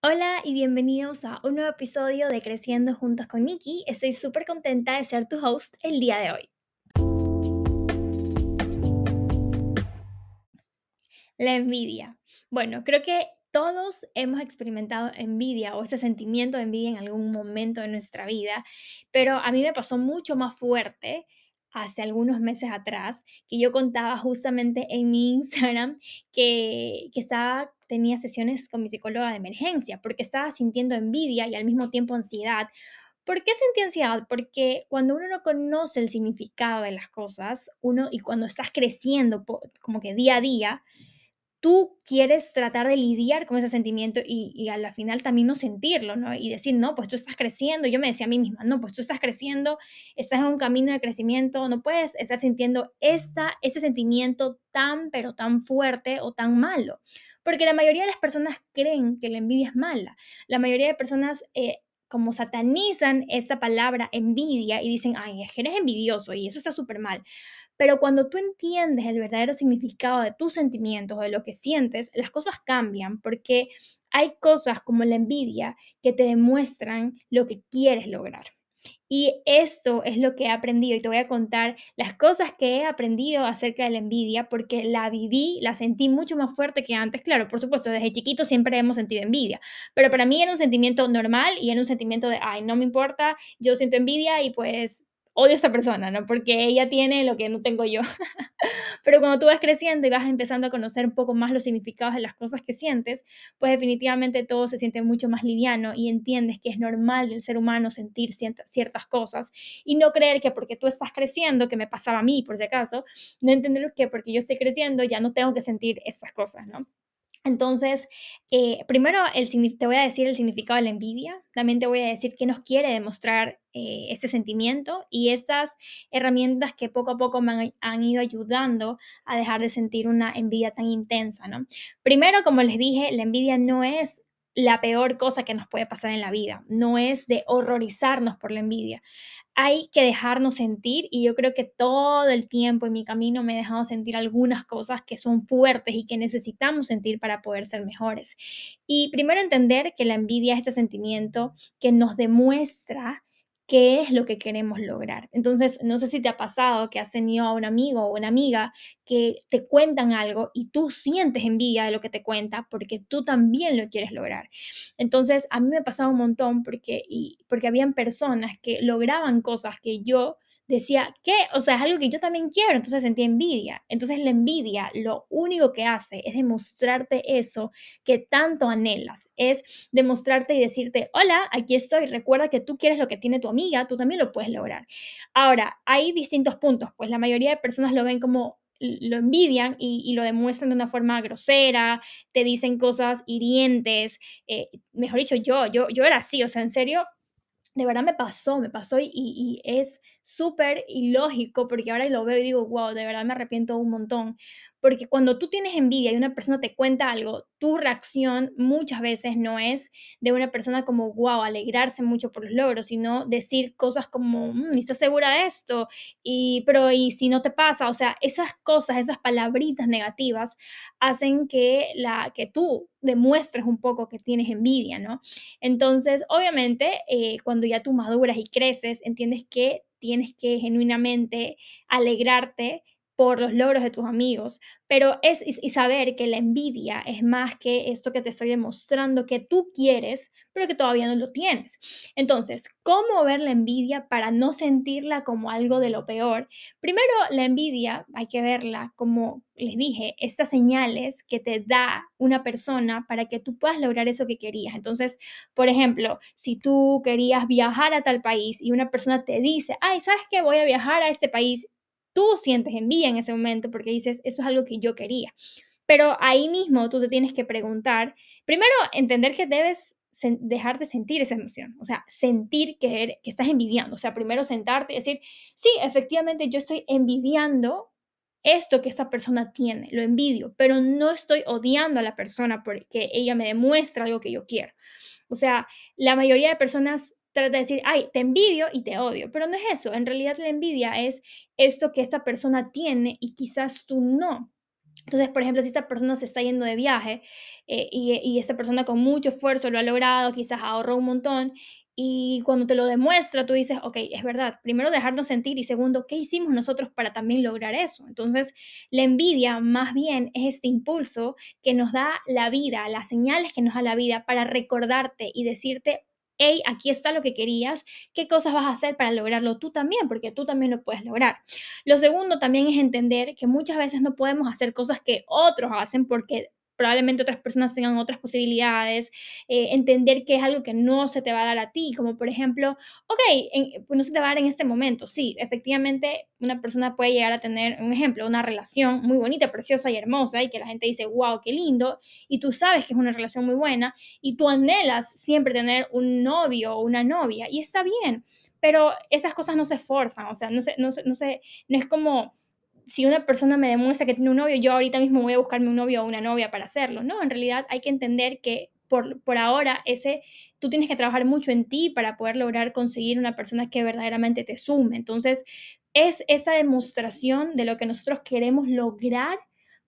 Hola y bienvenidos a un nuevo episodio de Creciendo Juntos con Nikki. Estoy súper contenta de ser tu host el día de hoy. La envidia. Bueno, creo que todos hemos experimentado envidia o ese sentimiento de envidia en algún momento de nuestra vida, pero a mí me pasó mucho más fuerte hace algunos meses atrás, que yo contaba justamente en mi Instagram que, que estaba, tenía sesiones con mi psicóloga de emergencia, porque estaba sintiendo envidia y al mismo tiempo ansiedad. ¿Por qué sentí ansiedad? Porque cuando uno no conoce el significado de las cosas, uno y cuando estás creciendo como que día a día, tú quieres tratar de lidiar con ese sentimiento y, y a la final también no sentirlo, ¿no? Y decir, no, pues tú estás creciendo. Yo me decía a mí misma, no, pues tú estás creciendo, estás en un camino de crecimiento, no puedes estar sintiendo esta, ese sentimiento tan, pero tan fuerte o tan malo. Porque la mayoría de las personas creen que la envidia es mala. La mayoría de personas... eh, como satanizan esta palabra envidia y dicen, ay, es que eres envidioso y eso está súper mal. Pero cuando tú entiendes el verdadero significado de tus sentimientos, de lo que sientes, las cosas cambian porque hay cosas como la envidia que te demuestran lo que quieres lograr. Y esto es lo que he aprendido y te voy a contar las cosas que he aprendido acerca de la envidia porque la viví, la sentí mucho más fuerte que antes. Claro, por supuesto, desde chiquito siempre hemos sentido envidia, pero para mí era un sentimiento normal y era un sentimiento de, ay, no me importa, yo siento envidia y pues odio a esa persona, ¿no? Porque ella tiene lo que no tengo yo. Pero cuando tú vas creciendo y vas empezando a conocer un poco más los significados de las cosas que sientes, pues definitivamente todo se siente mucho más liviano y entiendes que es normal del ser humano sentir ciertas cosas y no creer que porque tú estás creciendo, que me pasaba a mí por si acaso, no entender que porque yo estoy creciendo ya no tengo que sentir estas cosas, ¿no? Entonces, eh, primero el, te voy a decir el significado de la envidia, también te voy a decir qué nos quiere demostrar eh, este sentimiento y estas herramientas que poco a poco me han, han ido ayudando a dejar de sentir una envidia tan intensa, ¿no? Primero, como les dije, la envidia no es la peor cosa que nos puede pasar en la vida, no es de horrorizarnos por la envidia hay que dejarnos sentir y yo creo que todo el tiempo en mi camino me he dejado sentir algunas cosas que son fuertes y que necesitamos sentir para poder ser mejores. Y primero entender que la envidia es ese sentimiento que nos demuestra qué es lo que queremos lograr. Entonces, no sé si te ha pasado que has tenido a un amigo o una amiga que te cuentan algo y tú sientes envidia de lo que te cuenta porque tú también lo quieres lograr. Entonces, a mí me pasaba un montón porque, y, porque habían personas que lograban cosas que yo decía, ¿qué? O sea, es algo que yo también quiero, entonces sentía envidia. Entonces la envidia lo único que hace es demostrarte eso que tanto anhelas, es demostrarte y decirte, hola, aquí estoy, recuerda que tú quieres lo que tiene tu amiga, tú también lo puedes lograr. Ahora, hay distintos puntos, pues la mayoría de personas lo ven como lo envidian y, y, lo demuestran de una forma grosera, te dicen cosas hirientes, eh, mejor dicho, yo, yo, yo era así, o sea, en serio, de verdad me pasó, me pasó y, y es súper ilógico porque ahora lo veo y digo, wow, de verdad me arrepiento un montón. Porque cuando tú tienes envidia y una persona te cuenta algo, tu reacción muchas veces no es de una persona como, wow, alegrarse mucho por los logros, sino decir cosas como, "Mm, ¿estás segura de esto? Y, pero, ¿y si no te pasa? O sea, esas cosas, esas palabritas negativas hacen que, la, que tú demuestres un poco que tienes envidia, ¿no? Entonces, obviamente, eh, cuando ya tú maduras y creces, entiendes que tienes que genuinamente alegrarte por los logros de tus amigos, pero es y saber que la envidia es más que esto que te estoy demostrando que tú quieres, pero que todavía no lo tienes. Entonces, ¿cómo ver la envidia para no sentirla como algo de lo peor? Primero, la envidia hay que verla como les dije, estas señales que te da una persona para que tú puedas lograr eso que querías. Entonces, por ejemplo, si tú querías viajar a tal país y una persona te dice, ay, ¿sabes qué? Voy a viajar a este país tú sientes envidia en ese momento porque dices, esto es algo que yo quería. Pero ahí mismo tú te tienes que preguntar, primero, entender que debes dejar de sentir esa emoción, o sea, sentir que, eres- que estás envidiando, o sea, primero sentarte y decir, sí, efectivamente yo estoy envidiando esto que esta persona tiene, lo envidio, pero no estoy odiando a la persona porque ella me demuestra algo que yo quiero. O sea, la mayoría de personas trata de decir, ay, te envidio y te odio, pero no es eso. En realidad la envidia es esto que esta persona tiene y quizás tú no. Entonces, por ejemplo, si esta persona se está yendo de viaje eh, y, y esta persona con mucho esfuerzo lo ha logrado, quizás ahorró un montón, y cuando te lo demuestra, tú dices, ok, es verdad, primero dejarnos sentir y segundo, ¿qué hicimos nosotros para también lograr eso? Entonces, la envidia más bien es este impulso que nos da la vida, las señales que nos da la vida para recordarte y decirte, hey, aquí está lo que querías, qué cosas vas a hacer para lograrlo tú también, porque tú también lo puedes lograr. Lo segundo también es entender que muchas veces no podemos hacer cosas que otros hacen porque probablemente otras personas tengan otras posibilidades, eh, entender que es algo que no se te va a dar a ti, como por ejemplo, ok, pues no se te va a dar en este momento, sí, efectivamente una persona puede llegar a tener, un ejemplo, una relación muy bonita, preciosa y hermosa, y que la gente dice, wow, qué lindo, y tú sabes que es una relación muy buena, y tú anhelas siempre tener un novio o una novia, y está bien, pero esas cosas no se esforzan, o sea, no, se, no, se, no, se, no es como si una persona me demuestra que tiene un novio, yo ahorita mismo voy a buscarme un novio o una novia para hacerlo. No, en realidad hay que entender que por, por ahora ese, tú tienes que trabajar mucho en ti para poder lograr conseguir una persona que verdaderamente te sume. Entonces, es esa demostración de lo que nosotros queremos lograr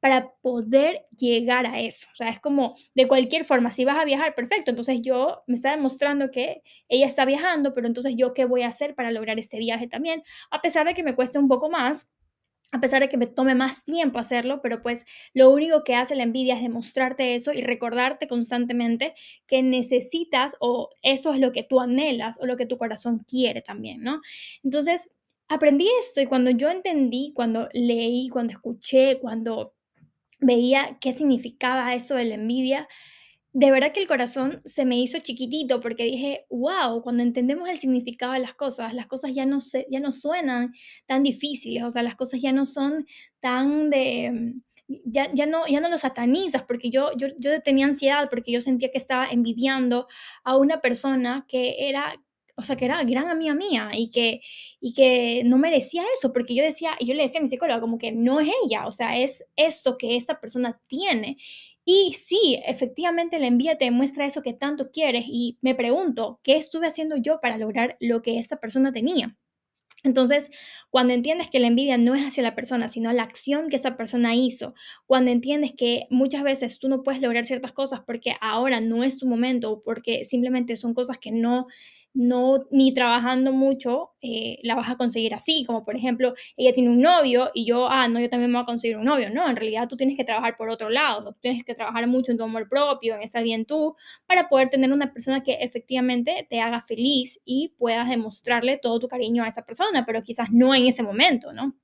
para poder llegar a eso. O sea, es como de cualquier forma, si vas a viajar, perfecto. Entonces yo me está demostrando que ella está viajando, pero entonces yo qué voy a hacer para lograr este viaje también, a pesar de que me cueste un poco más, a pesar de que me tome más tiempo hacerlo, pero pues lo único que hace la envidia es demostrarte eso y recordarte constantemente que necesitas o eso es lo que tú anhelas o lo que tu corazón quiere también, ¿no? Entonces, aprendí esto y cuando yo entendí, cuando leí, cuando escuché, cuando veía qué significaba eso de la envidia, de verdad que el corazón se me hizo chiquitito porque dije, wow, cuando entendemos el significado de las cosas, las cosas ya no, se, ya no suenan tan difíciles, o sea, las cosas ya no son tan de... Ya, ya, no, ya no lo satanizas, porque yo, yo, yo tenía ansiedad, porque yo sentía que estaba envidiando a una persona que era, o sea, que era gran amiga mía y que, y que no merecía eso, porque yo decía, yo le decía a mi psicóloga como que no es ella, o sea, es eso que esta persona tiene. Y sí, efectivamente la envidia te demuestra eso que tanto quieres y me pregunto, ¿qué estuve haciendo yo para lograr lo que esta persona tenía? Entonces, cuando entiendes que la envidia no es hacia la persona, sino la acción que esa persona hizo, cuando entiendes que muchas veces tú no puedes lograr ciertas cosas porque ahora no es tu momento o porque simplemente son cosas que no no ni trabajando mucho eh, la vas a conseguir así, como por ejemplo, ella tiene un novio y yo, ah, no, yo también me voy a conseguir un novio, no, en realidad tú tienes que trabajar por otro lado, tú tienes que trabajar mucho en tu amor propio, en estar bien tú, para poder tener una persona que efectivamente te haga feliz y puedas demostrarle todo tu cariño a esa persona, pero quizás no en ese momento, ¿no?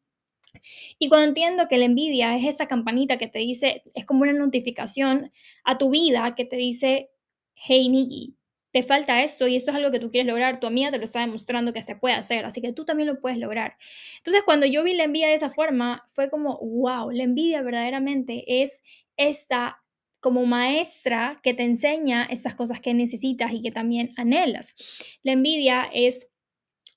Y cuando entiendo que la envidia es esa campanita que te dice, es como una notificación a tu vida que te dice, hey Nikki, te falta esto y esto es algo que tú quieres lograr, tu amiga te lo está demostrando que se puede hacer, así que tú también lo puedes lograr. Entonces, cuando yo vi la envidia de esa forma, fue como, wow, la envidia verdaderamente es esta como maestra que te enseña estas cosas que necesitas y que también anhelas. La envidia es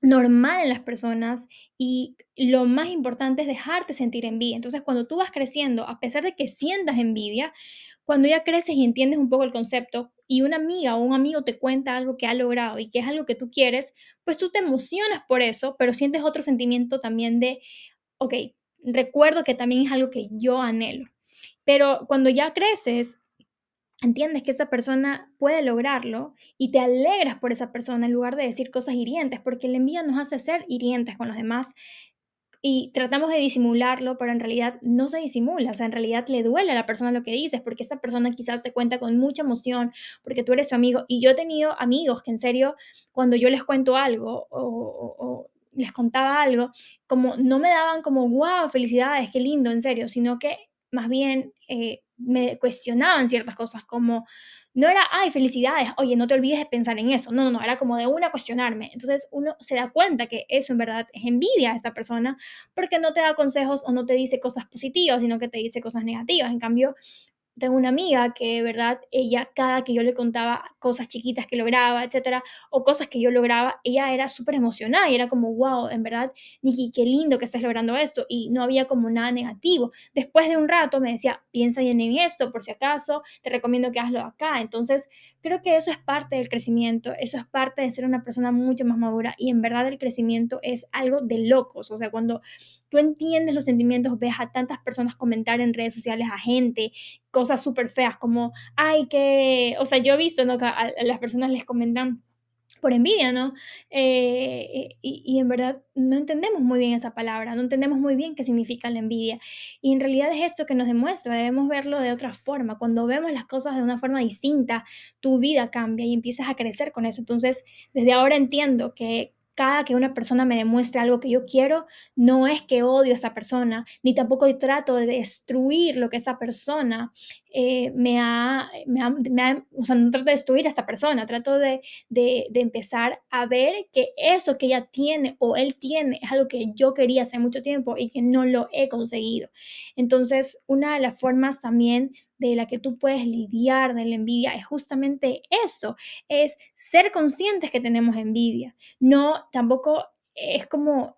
normal en las personas y lo más importante es dejarte sentir envidia. Entonces, cuando tú vas creciendo, a pesar de que sientas envidia, cuando ya creces y entiendes un poco el concepto y una amiga o un amigo te cuenta algo que ha logrado y que es algo que tú quieres, pues tú te emocionas por eso, pero sientes otro sentimiento también de, ok, recuerdo que también es algo que yo anhelo. Pero cuando ya creces, entiendes que esa persona puede lograrlo y te alegras por esa persona en lugar de decir cosas hirientes, porque la envidia nos hace ser hirientes con los demás y tratamos de disimularlo, pero en realidad no se disimula, o sea, en realidad le duele a la persona lo que dices, porque esta persona quizás te cuenta con mucha emoción, porque tú eres su amigo, y yo he tenido amigos que en serio, cuando yo les cuento algo o, les contaba algo, como no me daban como, wow, felicidades, qué lindo, en serio, sino que más bien eh, me cuestionaban ciertas cosas, como no era, ay, felicidades, oye, no te olvides de pensar en eso. No, no, no, era como de una cuestionarme. Entonces uno se da cuenta que eso en verdad es envidia a esta persona porque no te da consejos o no te dice cosas positivas, sino que te dice cosas negativas. En cambio, tengo una amiga que, ¿verdad? Ella, cada que yo le contaba cosas chiquitas que lograba, etcétera, o cosas que yo lograba, ella era súper emocionada y era como, wow, en verdad, Nikki, qué lindo que estés logrando esto. Y no había como nada negativo. Después de un rato me decía, piensa bien en esto, por si acaso, te recomiendo que hazlo acá. Entonces, creo que eso es parte del crecimiento, eso es parte de ser una persona mucho más madura y en verdad el crecimiento es algo de locos. O sea, cuando tú entiendes los sentimientos, ves a tantas personas comentar en redes sociales a gente cosas súper feas como, ay, que, o sea, yo he visto, ¿no? Que a, las personas les comentan por envidia, ¿no? Eh, y, y, en verdad no entendemos muy bien esa palabra, no entendemos muy bien qué significa la envidia. Y en realidad es esto que nos demuestra, debemos verlo de otra forma. Cuando vemos las cosas de una forma distinta, tu vida cambia y empiezas a crecer con eso. Entonces, desde ahora entiendo que, cada que una persona me demuestre algo que yo quiero, no es que odio a esa persona, ni tampoco trato de destruir lo que esa persona eh, me, ha, me, ha, o sea, no trato de destruir a esta persona, trato de, de, de, empezar a ver que eso que ella tiene o él tiene es algo que yo quería hace mucho tiempo y que no lo he conseguido. Entonces, una de las formas también de la que tú puedes lidiar de la envidia es justamente esto, es ser conscientes que tenemos envidia. No, tampoco es como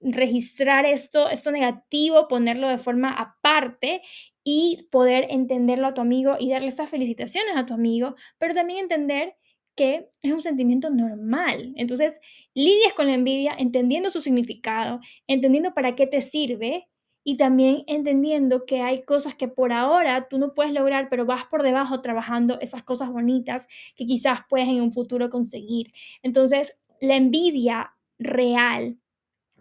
registrar esto, esto negativo, ponerlo de forma aparte y poder entenderlo a tu amigo y darle estas felicitaciones a tu amigo, pero también entender que es un sentimiento normal. Entonces, lidias con la envidia entendiendo su significado, entendiendo para qué te sirve y también entendiendo que hay cosas que por ahora tú no puedes lograr, pero vas por debajo trabajando esas cosas bonitas que quizás puedes en un futuro conseguir. Entonces, la envidia real,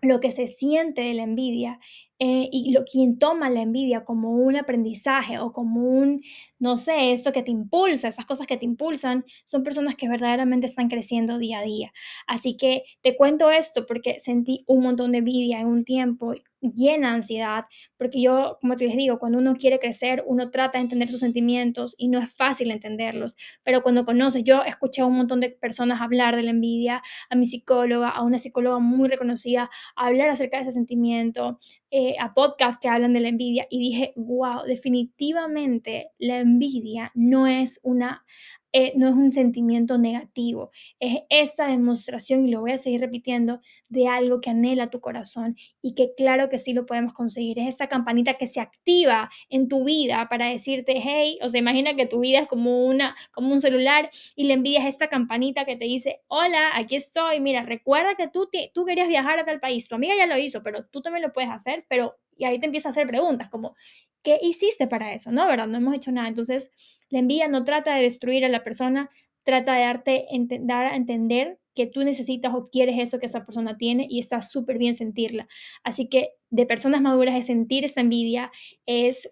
lo que se siente de la envidia eh, y lo, quien toma la envidia como un aprendizaje o como un, no sé, esto que te impulsa, esas cosas que te impulsan, son personas que verdaderamente están creciendo día a día. Así que te cuento esto porque sentí un montón de envidia en un tiempo llena de ansiedad, porque yo, como te les digo, cuando uno quiere crecer, uno trata de entender sus sentimientos y no es fácil entenderlos, pero cuando conoces, yo escuché a un montón de personas hablar de la envidia, a mi psicóloga, a una psicóloga muy reconocida, hablar acerca de ese sentimiento, eh, a podcasts que hablan de la envidia y dije, wow, definitivamente la envidia no es una eh, no es un sentimiento negativo, es esta demostración, y lo voy a seguir repitiendo, de algo que anhela tu corazón y que claro que sí lo podemos conseguir. Es esta campanita que se activa en tu vida para decirte, hey, o sea, imagina que tu vida es como, una, como un celular y le envías esta campanita que te dice, hola, aquí estoy, mira, recuerda que tú, tú querías viajar a tal país, tu amiga ya lo hizo, pero tú también lo puedes hacer, pero y ahí te empieza a hacer preguntas como, ¿qué hiciste para eso? No, ¿verdad? No hemos hecho nada. Entonces, la envidia no trata de destruir a la persona, trata de darte dar a entender que tú necesitas o quieres eso que esa persona tiene y está súper bien sentirla. Así que de personas maduras es sentir esta envidia, es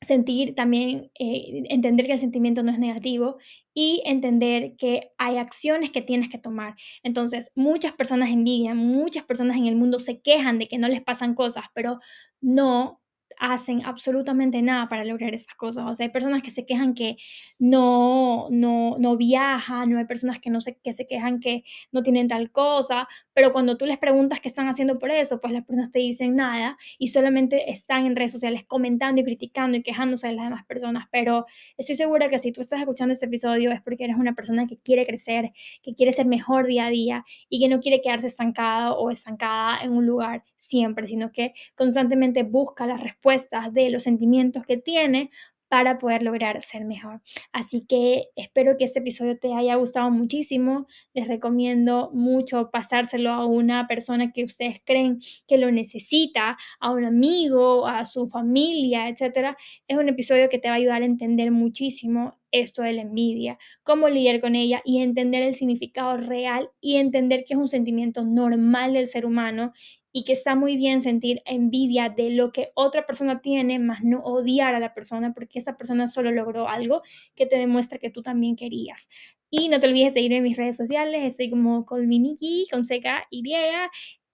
sentir también, eh, entender que el sentimiento no es negativo y entender que hay acciones que tienes que tomar. Entonces, muchas personas envidian, muchas personas en el mundo se quejan de que no les pasan cosas, pero no hacen absolutamente nada para lograr esas cosas. O sea, hay personas que se quejan que no, no, no viajan, no hay personas que, no se, que se quejan que no tienen tal cosa, pero cuando tú les preguntas qué están haciendo por eso, pues las personas te dicen nada y solamente están en redes sociales comentando y criticando y quejándose de las demás personas. Pero estoy segura que si tú estás escuchando este episodio es porque eres una persona que quiere crecer, que quiere ser mejor día a día y que no quiere quedarse estancado o estancada en un lugar siempre, sino que constantemente busca las respuestas de los sentimientos que tiene para poder lograr ser mejor. Así que espero que este episodio te haya gustado muchísimo. Les recomiendo mucho pasárselo a una persona que ustedes creen que lo necesita, a un amigo, a su familia, etc. Es un episodio que te va a ayudar a entender muchísimo esto de la envidia, cómo lidiar con ella y entender el significado real y entender que es un sentimiento normal del ser humano y que está muy bien sentir envidia de lo que otra persona tiene, más no odiar a la persona porque esa persona solo logró algo que te demuestra que tú también querías. Y no te olvides de seguirme en mis redes sociales, estoy como Colminiki, con seca y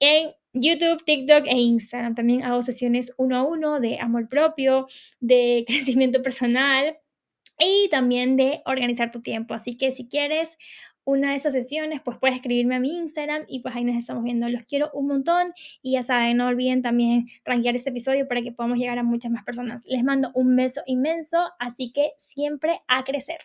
en YouTube, TikTok e Instagram. También hago sesiones uno a uno de amor propio, de crecimiento personal y también de organizar tu tiempo. Así que si quieres una de esas sesiones, pues puedes escribirme a mi Instagram y pues ahí nos estamos viendo. Los quiero un montón y ya saben, no olviden también rankear este episodio para que podamos llegar a muchas más personas. Les mando un beso inmenso, así que siempre a crecer.